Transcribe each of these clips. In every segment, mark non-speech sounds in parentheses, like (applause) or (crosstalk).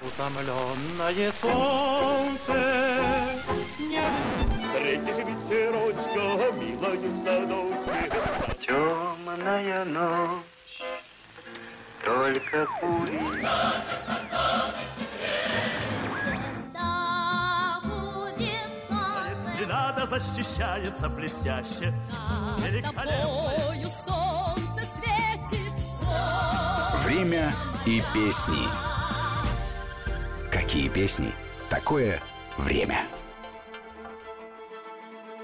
Утомленное солнце не... Встретишь ветерочка, милою в садочке. Темная ночь, только пули. Надо, защищается блестяще. Великолепно. тобою солнце светит. Время и песни. Какие песни? Такое время.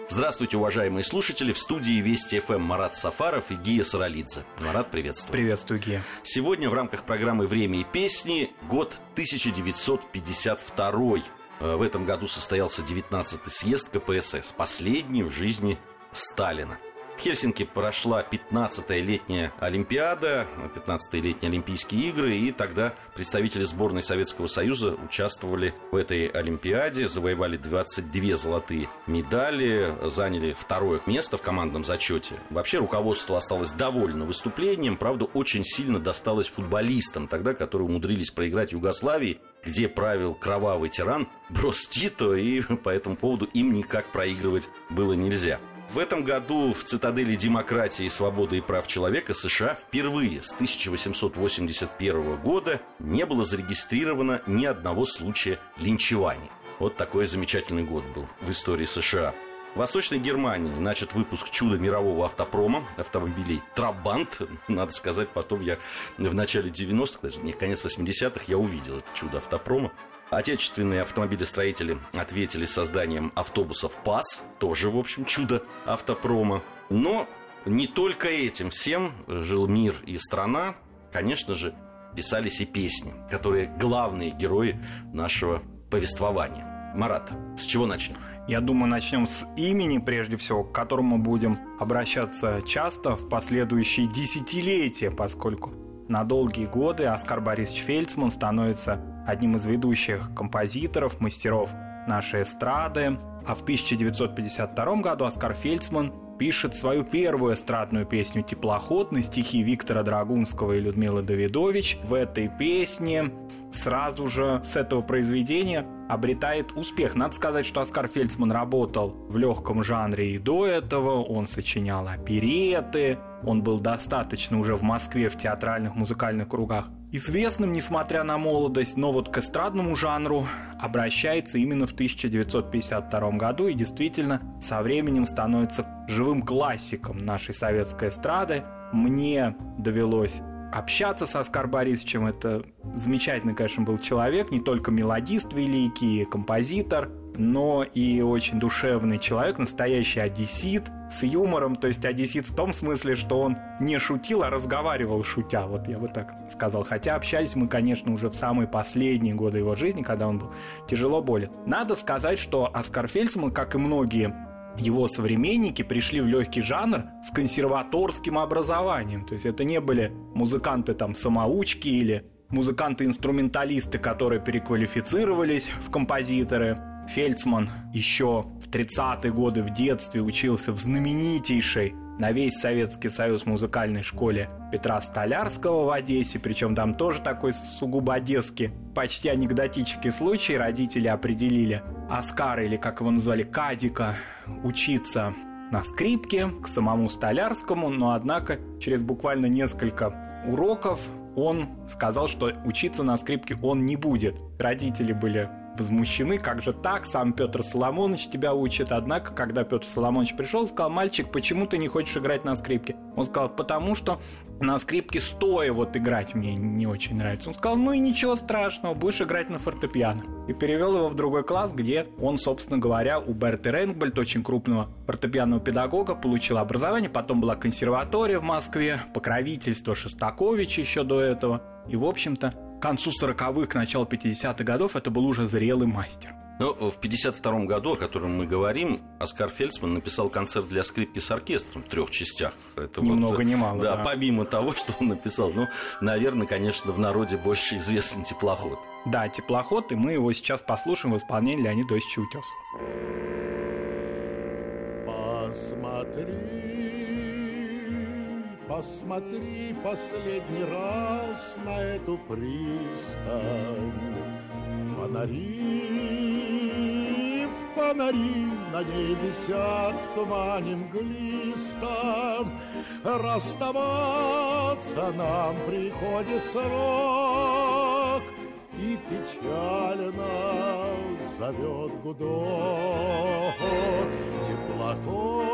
Здравствуйте, уважаемые слушатели. В студии Вести ФМ Марат Сафаров и Гия Саралидзе. Марат, приветствую. Приветствую, Гия. Сегодня в рамках программы «Время и песни» год 1952. Э, В этом году состоялся 19-й съезд КПСС, последний в жизни Сталина. В Хельсинки прошла 15-я летняя Олимпиада, 15-е летние Олимпийские игры, и тогда представители сборной Советского Союза участвовали в этой Олимпиаде, завоевали 22 золотые медали, заняли второе место в командном зачете. Вообще руководство осталось довольно выступлением, правда, очень сильно досталось футболистам, тогда, которые умудрились проиграть Югославии, где правил кровавый тиран Брос Тито, и (laughs) по этому поводу им никак проигрывать было нельзя. В этом году в цитадели демократии, свободы и прав человека США впервые с 1881 года не было зарегистрировано ни одного случая линчевания. Вот такой замечательный год был в истории США. В Восточной Германии начат выпуск чуда мирового автопрома, автомобилей Трабант. Надо сказать, потом я в начале 90-х, даже не конец 80-х, я увидел это чудо автопрома. Отечественные автомобилестроители ответили созданием автобусов ПАС, тоже, в общем, чудо автопрома. Но не только этим всем жил мир и страна, конечно же, писались и песни, которые главные герои нашего повествования. Марат, с чего начнем? Я думаю, начнем с имени, прежде всего, к которому будем обращаться часто в последующие десятилетия, поскольку на долгие годы Оскар Борисович Фельдсман становится одним из ведущих композиторов, мастеров нашей эстрады. А в 1952 году Оскар Фельдсман пишет свою первую эстрадную песню «Теплоход» на стихи Виктора Драгунского и Людмилы Давидович. В этой песне сразу же с этого произведения обретает успех. Надо сказать, что Оскар Фельдсман работал в легком жанре и до этого. Он сочинял опереты, он был достаточно уже в Москве в театральных музыкальных кругах известным, несмотря на молодость, но вот к эстрадному жанру обращается именно в 1952 году и действительно со временем становится живым классиком нашей советской эстрады. Мне довелось общаться со Оскар Борисовичем. Это замечательный, конечно, был человек, не только мелодист великий, композитор, но и очень душевный человек, настоящий одессит, с юмором, то есть одессит в том смысле, что он не шутил, а разговаривал шутя, вот я бы так сказал. Хотя общались мы, конечно, уже в самые последние годы его жизни, когда он был тяжело болен. Надо сказать, что Оскар Фельдсман, как и многие его современники пришли в легкий жанр с консерваторским образованием. То есть это не были музыканты там самоучки или музыканты-инструменталисты, которые переквалифицировались в композиторы. Фельдсман еще в 30-е годы в детстве учился в знаменитейшей на весь Советский Союз музыкальной школе Петра Столярского в Одессе, причем там тоже такой сугубо одесский, почти анекдотический случай. Родители определили Оскара, или как его назвали, Кадика, учиться на скрипке к самому Столярскому, но однако через буквально несколько уроков он сказал, что учиться на скрипке он не будет. Родители были возмущены, как же так, сам Петр Соломонович тебя учит. Однако, когда Петр Соломонович пришел, сказал, мальчик, почему ты не хочешь играть на скрипке? Он сказал, потому что на скрипке стоя вот играть мне не очень нравится. Он сказал, ну и ничего страшного, будешь играть на фортепиано. И перевел его в другой класс, где он, собственно говоря, у Берты Рейнгбольд, очень крупного фортепианного педагога, получил образование. Потом была консерватория в Москве, покровительство Шостаковича еще до этого. И, в общем-то, к концу 40-х, к началу 50-х годов это был уже зрелый мастер. Ну, в 52 году, о котором мы говорим, Оскар Фельдсман написал концерт для скрипки с оркестром в трех частях. Это Ни много ни мало, Да, да. помимо того, (laughs) что он написал. Ну, наверное, конечно, в народе больше известен теплоход. Да, теплоход, и мы его сейчас послушаем в исполнении Леонида Осича Утесова. Посмотри, посмотри последний раз на эту пристань. Фонари, фонари на ней висят в тумане мглистом. Расставаться нам приходит срок, И печально зовет гудок. Теплоход,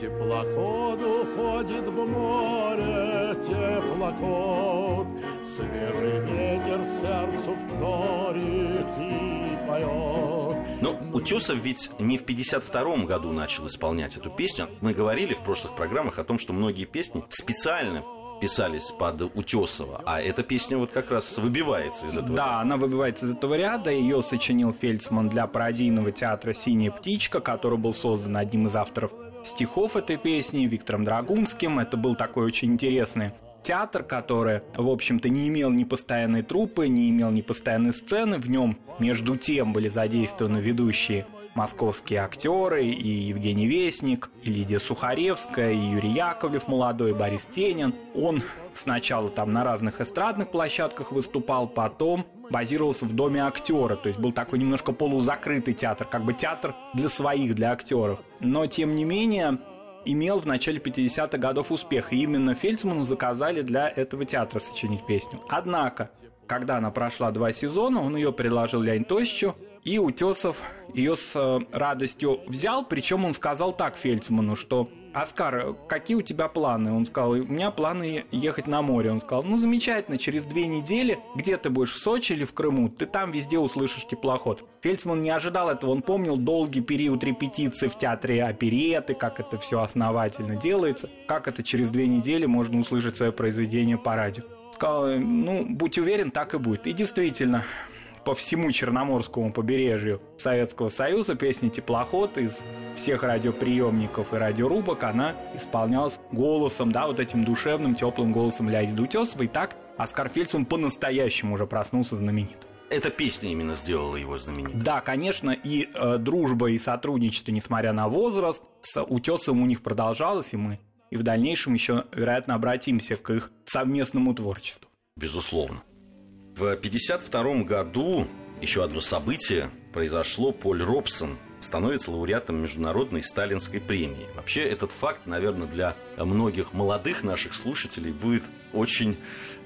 теплоход уходит в море, теплоход. Свежий ветер сердцу вторит и поет. Но Утесов ведь не в 52 году начал исполнять эту песню. Мы говорили в прошлых программах о том, что многие песни специально писались под Утесова, а эта песня вот как раз выбивается из этого. Да, она выбивается из этого ряда. Ее сочинил Фельдсман для пародийного театра «Синяя птичка», который был создан одним из авторов стихов этой песни, Виктором Драгунским. Это был такой очень интересный театр, который, в общем-то, не имел ни постоянной труппы, не имел ни постоянной сцены. В нем, между тем, были задействованы ведущие московские актеры, и Евгений Вестник, и Лидия Сухаревская, и Юрий Яковлев молодой, и Борис Тенин. Он сначала там на разных эстрадных площадках выступал, потом базировался в доме актера, то есть был такой немножко полузакрытый театр, как бы театр для своих, для актеров. Но, тем не менее, имел в начале 50-х годов успех, и именно Фельдсману заказали для этого театра сочинить песню. Однако, когда она прошла два сезона, он ее предложил Леонид Тосичу, и Утесов ее с э, радостью взял, причем он сказал так Фельдсману, что «Оскар, какие у тебя планы?» Он сказал, у меня планы ехать на море. Он сказал, ну замечательно, через две недели, где ты будешь, в Сочи или в Крыму, ты там везде услышишь теплоход. Фельдсман не ожидал этого, он помнил долгий период репетиции в театре опереты, как это все основательно делается, как это через две недели можно услышать свое произведение по радио. Сказал, ну, будь уверен, так и будет. И действительно, по всему Черноморскому побережью Советского Союза песня «Теплоход» из всех радиоприемников и радиорубок, она исполнялась голосом, да, вот этим душевным, теплым голосом Леонида Утесова. И так Оскар Фельдсман по-настоящему уже проснулся знаменит. Эта песня именно сделала его знаменитым. Да, конечно, и э, дружба, и сотрудничество, несмотря на возраст, с Утесовым у них продолжалось, и мы и в дальнейшем еще, вероятно, обратимся к их совместному творчеству. Безусловно. В 1952 году еще одно событие произошло. Поль Робсон становится лауреатом Международной Сталинской премии. Вообще, этот факт, наверное, для многих молодых наших слушателей будет очень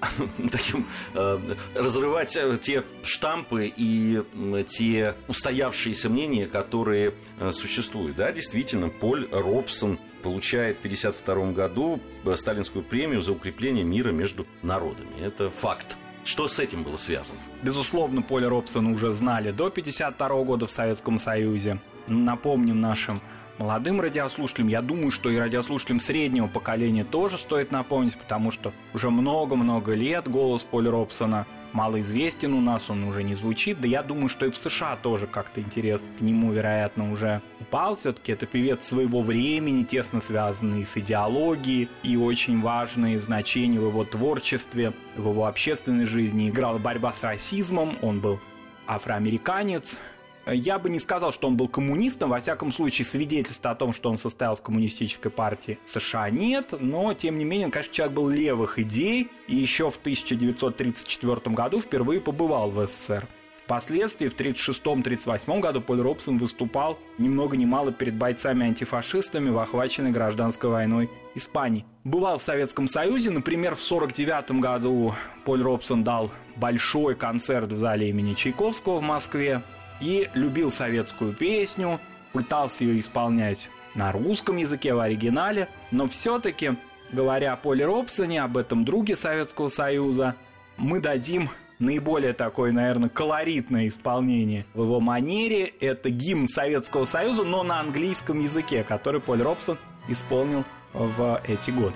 (laughs) таким э, разрывать те штампы и те устоявшиеся мнения, которые э, существуют. Да, действительно, Поль Робсон получает в 1952 году э, сталинскую премию за укрепление мира между народами. Это факт. Что с этим было связано? Безусловно, Поля Робсона уже знали до 1952 года в Советском Союзе. Напомним нашим молодым радиослушателям, я думаю, что и радиослушателям среднего поколения тоже стоит напомнить, потому что уже много-много лет голос Поля Робсона малоизвестен у нас, он уже не звучит. Да я думаю, что и в США тоже как-то интерес к нему, вероятно, уже упал. Все-таки это певец своего времени, тесно связанный с идеологией и очень важные значения в его творчестве, в его общественной жизни. Играла борьба с расизмом, он был афроамериканец, я бы не сказал, что он был коммунистом, во всяком случае, свидетельства о том, что он состоял в коммунистической партии США нет, но, тем не менее, он, конечно, человек был левых идей, и еще в 1934 году впервые побывал в СССР. Впоследствии в 1936-1938 году Поль Робсон выступал ни много ни мало перед бойцами-антифашистами в охваченной гражданской войной Испании. Бывал в Советском Союзе, например, в 1949 году Поль Робсон дал большой концерт в зале имени Чайковского в Москве и любил советскую песню, пытался ее исполнять на русском языке в оригинале, но все-таки, говоря о Поле Робсоне, об этом друге Советского Союза, мы дадим наиболее такое, наверное, колоритное исполнение в его манере. Это гимн Советского Союза, но на английском языке, который Поль Робсон исполнил в эти годы.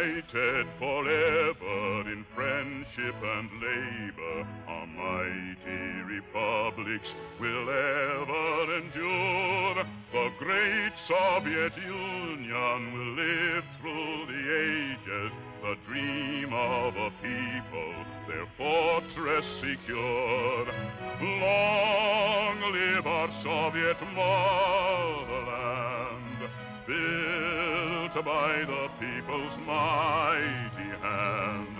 United forever in friendship and labor, our mighty republics will ever endure. The great Soviet Union will live through the ages, the dream of a people, their fortress secure. Long live our Soviet motherland, built by the people's mighty hand.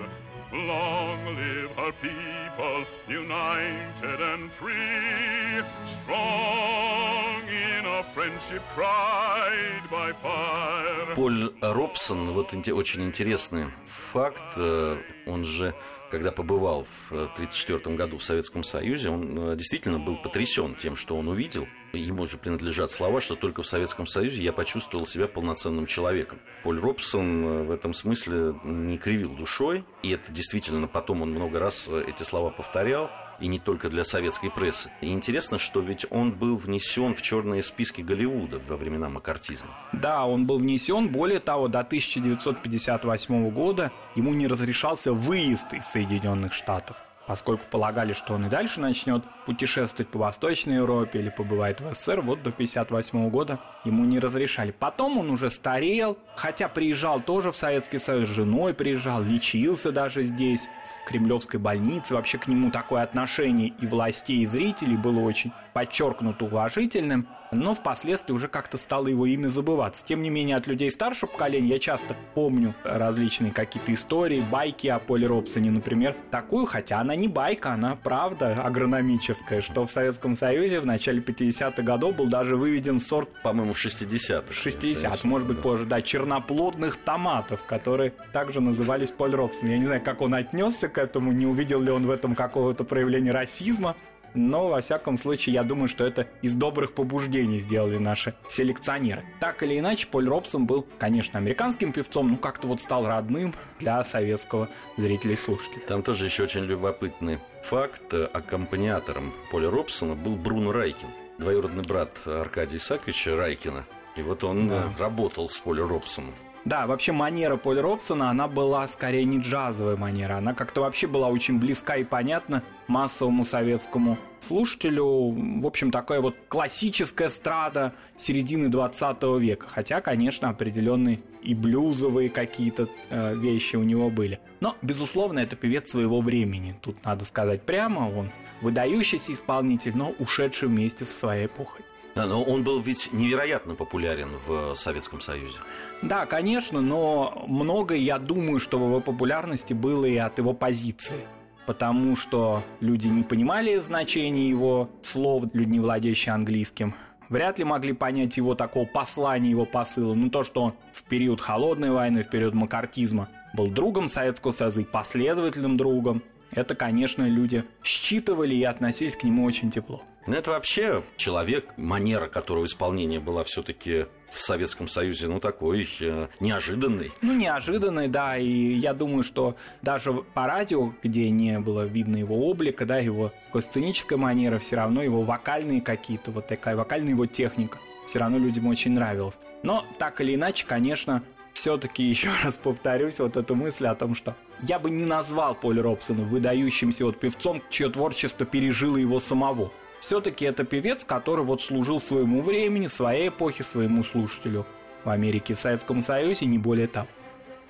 Long live her people, united and free, strong in a friendship tried by fire. Поль Робсон, вот очень интересный факт, э, он же когда побывал в э, 1934 году в Советском Союзе, он э, действительно был потрясен тем, что он увидел – Ему же принадлежат слова, что только в Советском Союзе я почувствовал себя полноценным человеком. Поль Робсон э, в этом смысле не кривил душой, и это действительно потом он много раз э, эти слова повторял и не только для советской прессы. И интересно, что ведь он был внесен в черные списки Голливуда во времена макартизма. Да, он был внесен. Более того, до 1958 года ему не разрешался выезд из Соединенных Штатов поскольку полагали, что он и дальше начнет путешествовать по Восточной Европе или побывает в СССР, вот до 1958 года ему не разрешали. Потом он уже старел, хотя приезжал тоже в Советский Союз, с женой приезжал, лечился даже здесь, в Кремлевской больнице. Вообще к нему такое отношение и властей, и зрителей было очень подчеркнуто уважительным но впоследствии уже как-то стало его имя забываться. Тем не менее, от людей старшего поколения я часто помню различные какие-то истории, байки о Поле Робсоне, например, такую, хотя она не байка, она правда агрономическая, что в Советском Союзе в начале 50-х годов был даже выведен сорт По-моему, в 60-х. 60 может быть, да. позже, да, черноплодных томатов, которые также назывались Поль Робсон. Я не знаю, как он отнесся к этому, не увидел ли он в этом какого-то проявления расизма, но, во всяком случае, я думаю, что это из добрых побуждений сделали наши селекционеры. Так или иначе, Поль Робсон был, конечно, американским певцом, но как-то вот стал родным для советского зрителя и слушателя. Там тоже еще очень любопытный факт. Аккомпаниатором Поля Робсона был Бруно Райкин, двоюродный брат Аркадия Исааковича Райкина. И вот он Да. э, работал с Полем Робсоном. Да, вообще манера Поля Робсона, она была скорее не джазовая манера. Она как-то вообще была очень близка и понятна массовому советскому слушателю. В общем, такая вот классическая страда середины 20 века. Хотя, конечно, определенные и блюзовые какие-то э, вещи у него были. Но, безусловно, это певец своего времени. Тут надо сказать прямо, он выдающийся исполнитель, но ушедший вместе со своей эпохой. Но он был ведь невероятно популярен в Советском Союзе. Да, конечно, но многое, я думаю, что в его популярности было и от его позиции. Потому что люди не понимали значения его слов, люди, не владеющие английским. Вряд ли могли понять его такого послания, его посыла. Ну, то, что он в период Холодной войны, в период макартизма был другом Советского Союза и последовательным другом, это, конечно, люди считывали и относились к нему очень тепло. Ну, это вообще человек, манера которого исполнения была все-таки в Советском Союзе, ну, такой э, неожиданный. Ну, неожиданный, да, и я думаю, что даже по радио, где не было видно его облика, да, его сценическая манера, все равно его вокальные какие-то, вот такая вокальная его техника, все равно людям очень нравилась. Но так или иначе, конечно, все-таки (laughs) еще раз повторюсь вот эту мысль о том, что я бы не назвал Поля Робсона выдающимся вот певцом, чье творчество пережило его самого. Все-таки это певец, который вот служил своему времени, своей эпохе, своему слушателю в Америке, в Советском Союзе, не более того.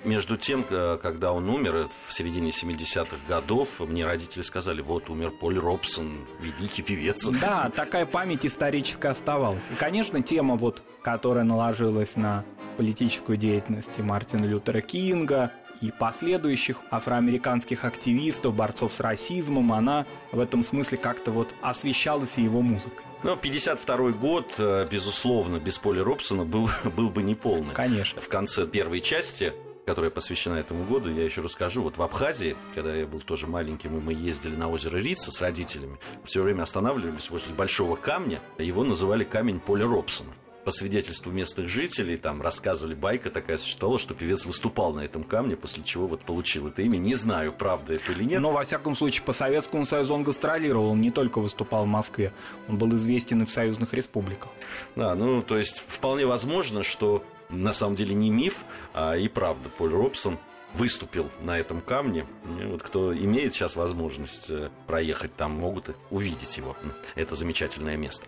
Между тем, когда он умер э, в середине 70-х годов, мне родители сказали, вот умер Поль Робсон, великий певец. Да, такая память историческая оставалась. И, конечно, тема, вот, которая наложилась на политическую деятельность и Мартина Лютера Кинга и последующих афроамериканских активистов, борцов с расизмом, она в этом смысле как-то вот освещалась и его музыкой. Но 52 год, э, безусловно, без Поля Робсона был, (laughs) был бы неполный. Конечно. В конце первой части которая посвящена этому году, я еще расскажу. Вот в Абхазии, когда я был тоже маленьким, и мы ездили на озеро Рица с родителями, все время останавливались возле большого камня. Его называли камень Поля Робсона. По свидетельству местных жителей, там рассказывали, байка такая существовала, что певец выступал на этом камне, после чего вот получил это имя. Не знаю, правда это или нет. Но, во всяком случае, по Советскому Союзу он гастролировал, он не только выступал в Москве, он был известен и в союзных республиках. Да, ну, то есть вполне возможно, что на самом деле не миф, а и правда Поль Робсон выступил на этом камне. И вот кто имеет сейчас возможность э, проехать там, могут увидеть его. Это замечательное место.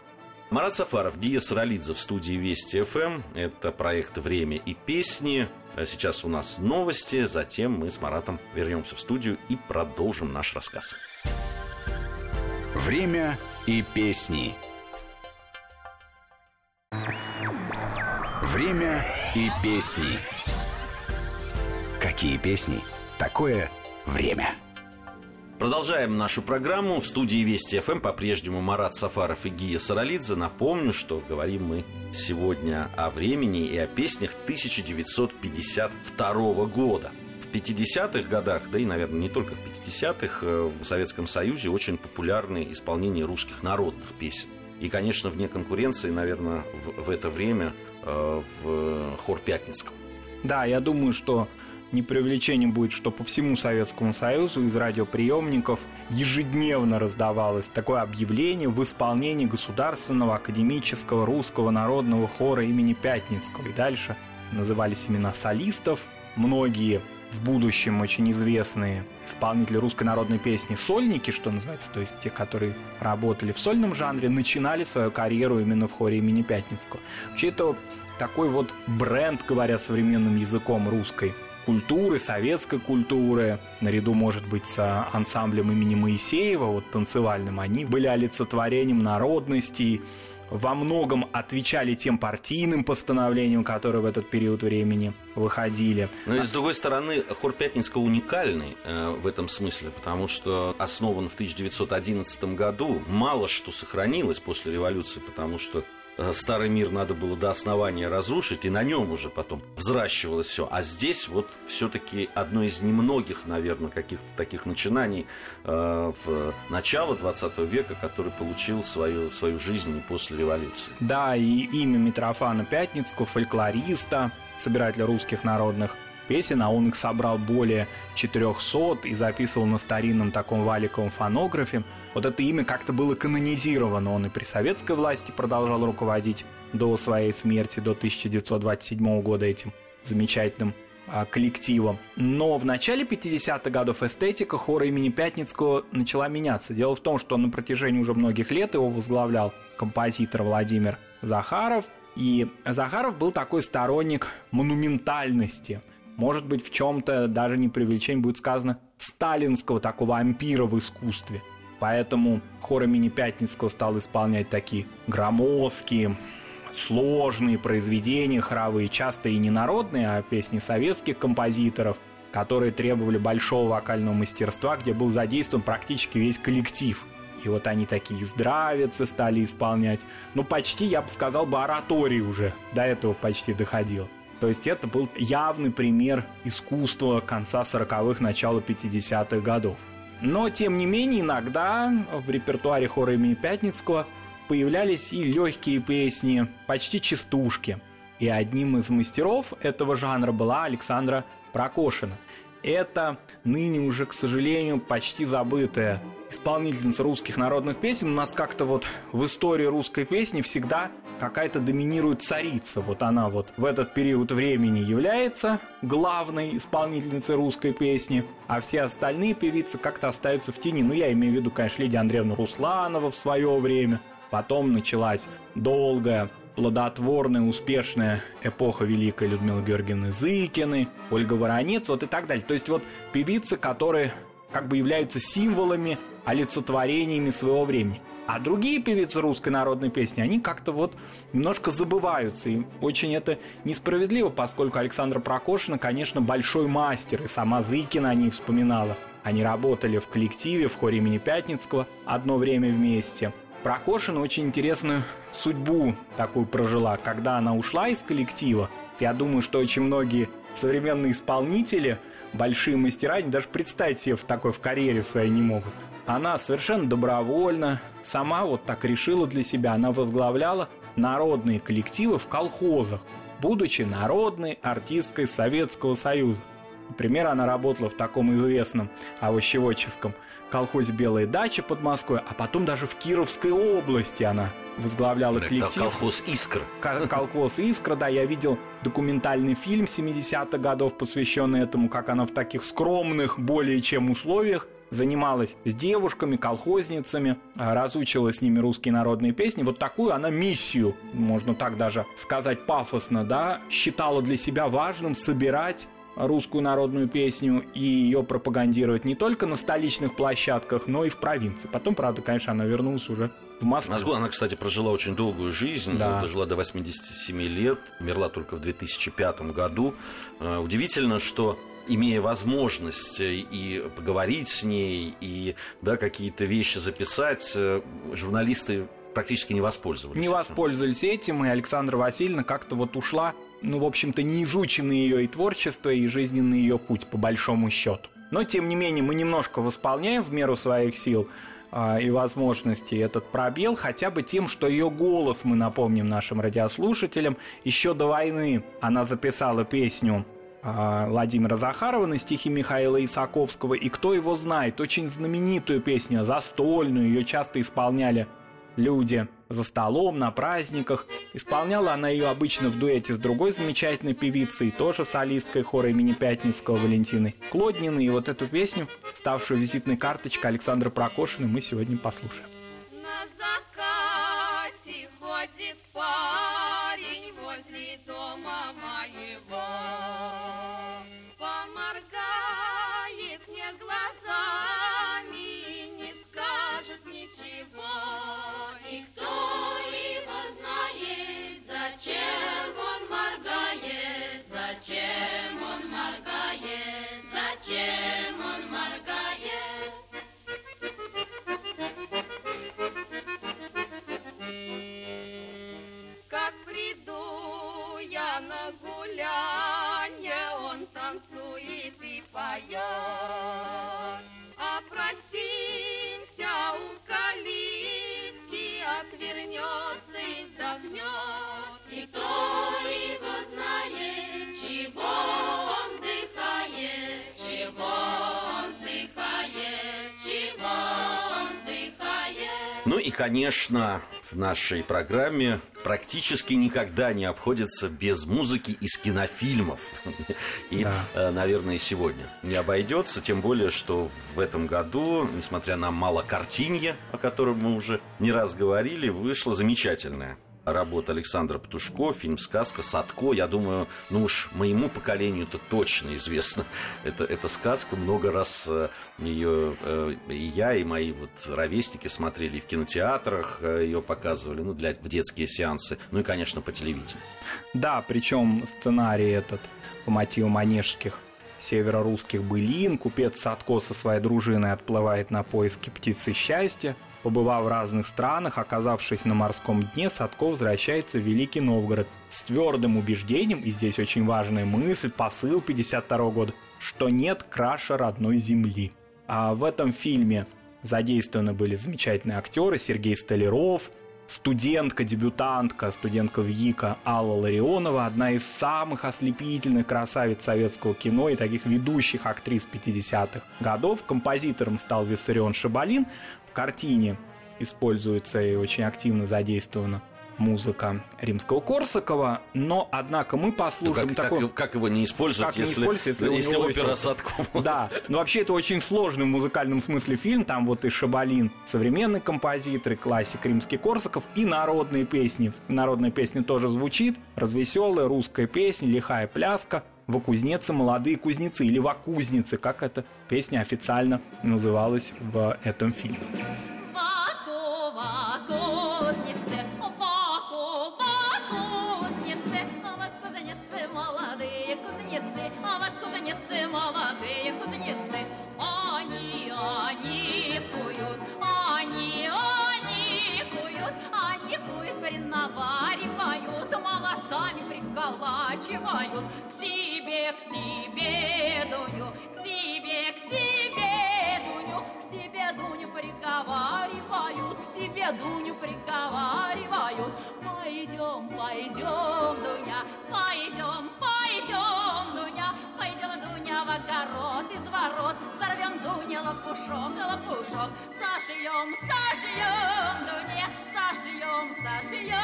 Марат Сафаров, Гия Саралидзе в студии Вести ФМ. Это проект «Время и песни». А сейчас у нас новости, затем мы с Маратом вернемся в студию и продолжим наш рассказ. Время и песни. Время и песни. Какие песни? Такое время. Продолжаем нашу программу. В студии Вести ФМ по-прежнему Марат Сафаров и Гия Саралидзе. Напомню, что говорим мы сегодня о времени и о песнях 1952 года. В 50-х годах, да и, наверное, не только в 50-х, э, в Советском Союзе очень популярны исполнения русских народных песен. И, конечно, вне конкуренции, наверное, в, в это время э, в хор Пятницкого. Да, я думаю, что не преувеличением будет, что по всему Советскому Союзу из радиоприемников ежедневно раздавалось такое объявление в исполнении Государственного академического русского народного хора имени Пятницкого. И дальше назывались имена солистов. Многие в будущем очень известные исполнители русской народной песни сольники, что называется, то есть те, которые работали в сольном жанре, начинали свою карьеру именно в хоре имени Пятницкого. Вообще это такой вот бренд, говоря современным языком русской культуры, советской культуры, наряду, может быть, с ансамблем имени Моисеева, вот танцевальным, они были олицетворением народности, во многом отвечали тем партийным постановлениям, которые в этот период времени выходили. Но и с другой стороны, хор Пятницкого уникальный э, в этом смысле, потому что основан в 1911 году, мало что сохранилось после революции, потому что старый мир надо было до основания разрушить, и на нем уже потом взращивалось все. А здесь вот все-таки одно из немногих, наверное, каких-то таких начинаний э, в начало 20 века, который получил свою, свою жизнь после революции. Да, и имя Митрофана Пятницкого, фольклориста, собирателя русских народных песен, а он их собрал более 400 и записывал на старинном таком валиковом фонографе. Вот это имя как-то было канонизировано. Он и при советской власти продолжал руководить до своей смерти, до 1927 года этим замечательным а, коллективом. Но в начале 50-х годов эстетика хора имени Пятницкого начала меняться. Дело в том, что на протяжении уже многих лет его возглавлял композитор Владимир Захаров. И Захаров был такой сторонник монументальности. Может быть, в чем-то даже не преувеличение будет сказано сталинского такого ампира в искусстве – Поэтому хор имени Пятницкого стал исполнять такие громоздкие, сложные произведения хоровые, часто и не народные, а песни советских композиторов, которые требовали большого вокального мастерства, где был задействован практически весь коллектив. И вот они такие здравицы стали исполнять. Ну, почти, я бы сказал, бы оратории уже до этого почти доходил. То есть это был явный пример искусства конца 40-х, начала 50-х годов. Но, тем не менее, иногда в репертуаре хора имени Пятницкого появлялись и легкие песни, почти частушки. И одним из мастеров этого жанра была Александра Прокошина – это ныне уже, к сожалению, почти забытая исполнительница русских народных песен. У нас как-то вот в истории русской песни всегда какая-то доминирует царица. Вот она вот в этот период времени является главной исполнительницей русской песни, а все остальные певицы как-то остаются в тени. Ну, я имею в виду, конечно, Лидия Андреевна Русланова в свое время. Потом началась долгая плодотворная, успешная эпоха Великой Людмилы Георгиевны Зыкины, Ольга Воронец, вот и так далее. То есть вот певицы, которые как бы являются символами, олицетворениями своего времени. А другие певицы русской народной песни, они как-то вот немножко забываются. И очень это несправедливо, поскольку Александра Прокошина, конечно, большой мастер. И сама Зыкина о ней вспоминала. Они работали в коллективе, в хоре имени Пятницкого одно время вместе. Прокошина очень интересную судьбу такую прожила. Когда она ушла из коллектива, я думаю, что очень многие современные исполнители, большие мастера, они даже представить себе в такой в карьере своей не могут. Она совершенно добровольно, сама вот так решила для себя, она возглавляла народные коллективы в колхозах, будучи народной артисткой Советского Союза. Например, она работала в таком известном овощеводческом колхозе «Белая дача» под Москвой, а потом даже в Кировской области она возглавляла Это коллектив. Колхоз «Искра». Колхоз «Искра», да, я видел документальный фильм 70-х годов, посвященный этому, как она в таких скромных более чем условиях занималась с девушками, колхозницами, разучила с ними русские народные песни. Вот такую она миссию, можно так даже сказать пафосно, да, считала для себя важным собирать русскую народную песню и ее пропагандировать не только на столичных площадках, но и в провинции. Потом, правда, конечно, она вернулась уже в Москву. Москву она, кстати, прожила очень долгую жизнь, Да. дожила до 87 лет, умерла только в 2005 году. Э, Удивительно, что имея возможность э, и поговорить с ней, и да, какие-то вещи записать, э, журналисты практически не воспользовались. Не этим. воспользовались этим, и Александра Васильевна как-то вот ушла, ну, в общем-то, не изученный ее и творчество, и жизненный ее путь, по большому счету. Но, тем не менее, мы немножко восполняем в меру своих сил а, и возможностей этот пробел хотя бы тем, что ее голос, мы напомним нашим радиослушателям, еще до войны она записала песню Владимира Захарова на стихи Михаила Исаковского, и кто его знает, очень знаменитую песню, застольную, ее часто исполняли люди за столом, на праздниках. Исполняла она ее обычно в дуэте с другой замечательной певицей, тоже солисткой хора имени Пятницкого Валентины Клодниной. И вот эту песню, ставшую визитной карточкой Александра Прокошина, мы сегодня послушаем. На закате ходит парень возле дома моего. Конечно, в нашей программе практически никогда не обходится без музыки из кинофильмов. И, Да. э, наверное, сегодня не обойдется, тем более, что в этом году, несмотря на мало картинье, о котором мы уже не раз говорили, вышла замечательная работа Александра Птушко, фильм «Сказка» Садко. Я думаю, ну уж моему поколению это точно известно. (laughs) Это, эта сказка, много раз э, ее э, и я, и мои вот ровесники смотрели в кинотеатрах, э, ее показывали, ну, для, в детские сеансы, ну и, конечно, по телевидению. Да, причем сценарий этот по мотивам онежских северорусских былин. Купец Садко со своей дружиной отплывает на поиски птицы счастья. Побывав в разных странах, оказавшись на морском дне, Садко возвращается в Великий Новгород с твердым убеждением, и здесь очень важная мысль, посыл 52 года, что нет краше родной земли. А в этом фильме задействованы были замечательные актеры Сергей Столяров, студентка, дебютантка, студентка ВИКа Алла Ларионова, одна из самых ослепительных красавиц советского кино и таких ведущих актрис 50-х годов. Композитором стал Виссарион Шабалин. В картине используется и очень активно задействована музыка Римского-Корсакова, но, однако, мы Ну, послушаем как, такой... как- как его не использовать, Как не если, использовать, если если опера есть Садко? (laughs) Да, но вообще это очень сложный в музыкальном смысле фильм. Там вот и Шабалин, современный композитор, и классик римский Корсаков, и народные песни. Народная песня тоже звучит, развеселая русская песня, лихая пляска. Во кузнеце молодые кузнецы или во кузнице, как эта песня официально называлась в этом фильме. Приколачивают, к себе, к себе, Дуню, к себе, к себе, Дуню, к себе Дуню приговаривают, к себе Дуню приговаривают. Пойдем, пойдем, Дуня, пойдем, пойдем, Дуня, пойдем, Дуня, в огород из ворот, сорвем Дуня лопушок, лопушок, сошьем, сошьем, Дуне, сошьем, сошьем,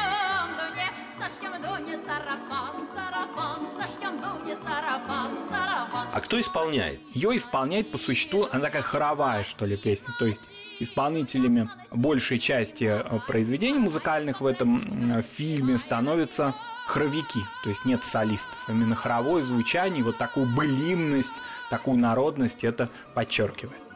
А кто исполняет? Ее исполняет по существу, она такая хоровая, что ли, песня. То есть исполнителями большей части э, произведений музыкальных в этом м, фильме становятся хоровики, то есть нет солистов. Именно хоровое звучание, вот такую былинность, такую народность это подчеркивает.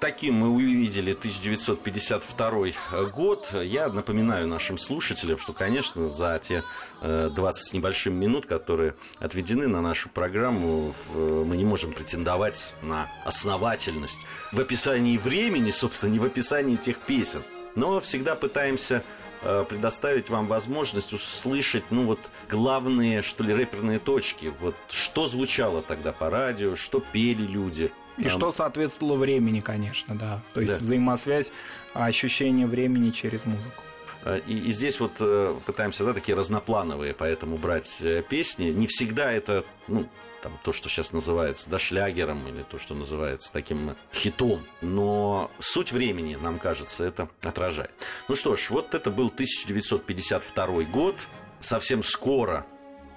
Таким мы увидели 1952 год. Я напоминаю нашим слушателям, что, конечно, за те 20 э, с небольшим минут, которые отведены на нашу программу, мы не можем претендовать на основательность в описании времени, собственно, не в описании тех песен. Но всегда пытаемся э, предоставить вам возможность услышать, ну вот, главные, что ли, рэперные точки. Вот что звучало тогда по радио, что пели люди. И Там... что соответствовало времени, конечно, да. То есть да. взаимосвязь, ощущение времени через музыку. Э, и, и здесь вот э, пытаемся, да, такие разноплановые, поэтому брать э, песни. Не всегда это, ну, там, то, что сейчас называется, да, шлягером или то, что называется таким хитом. Но суть времени, нам кажется, это отражает. Ну что ж, вот это был 1952 год. Совсем скоро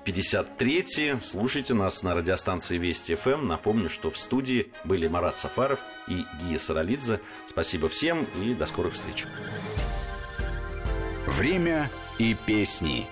53 Слушайте нас на радиостанции Вести ФМ. Напомню, что в студии были Марат Сафаров и Гия Саралидзе. Спасибо всем и до скорых встреч. Время и песни.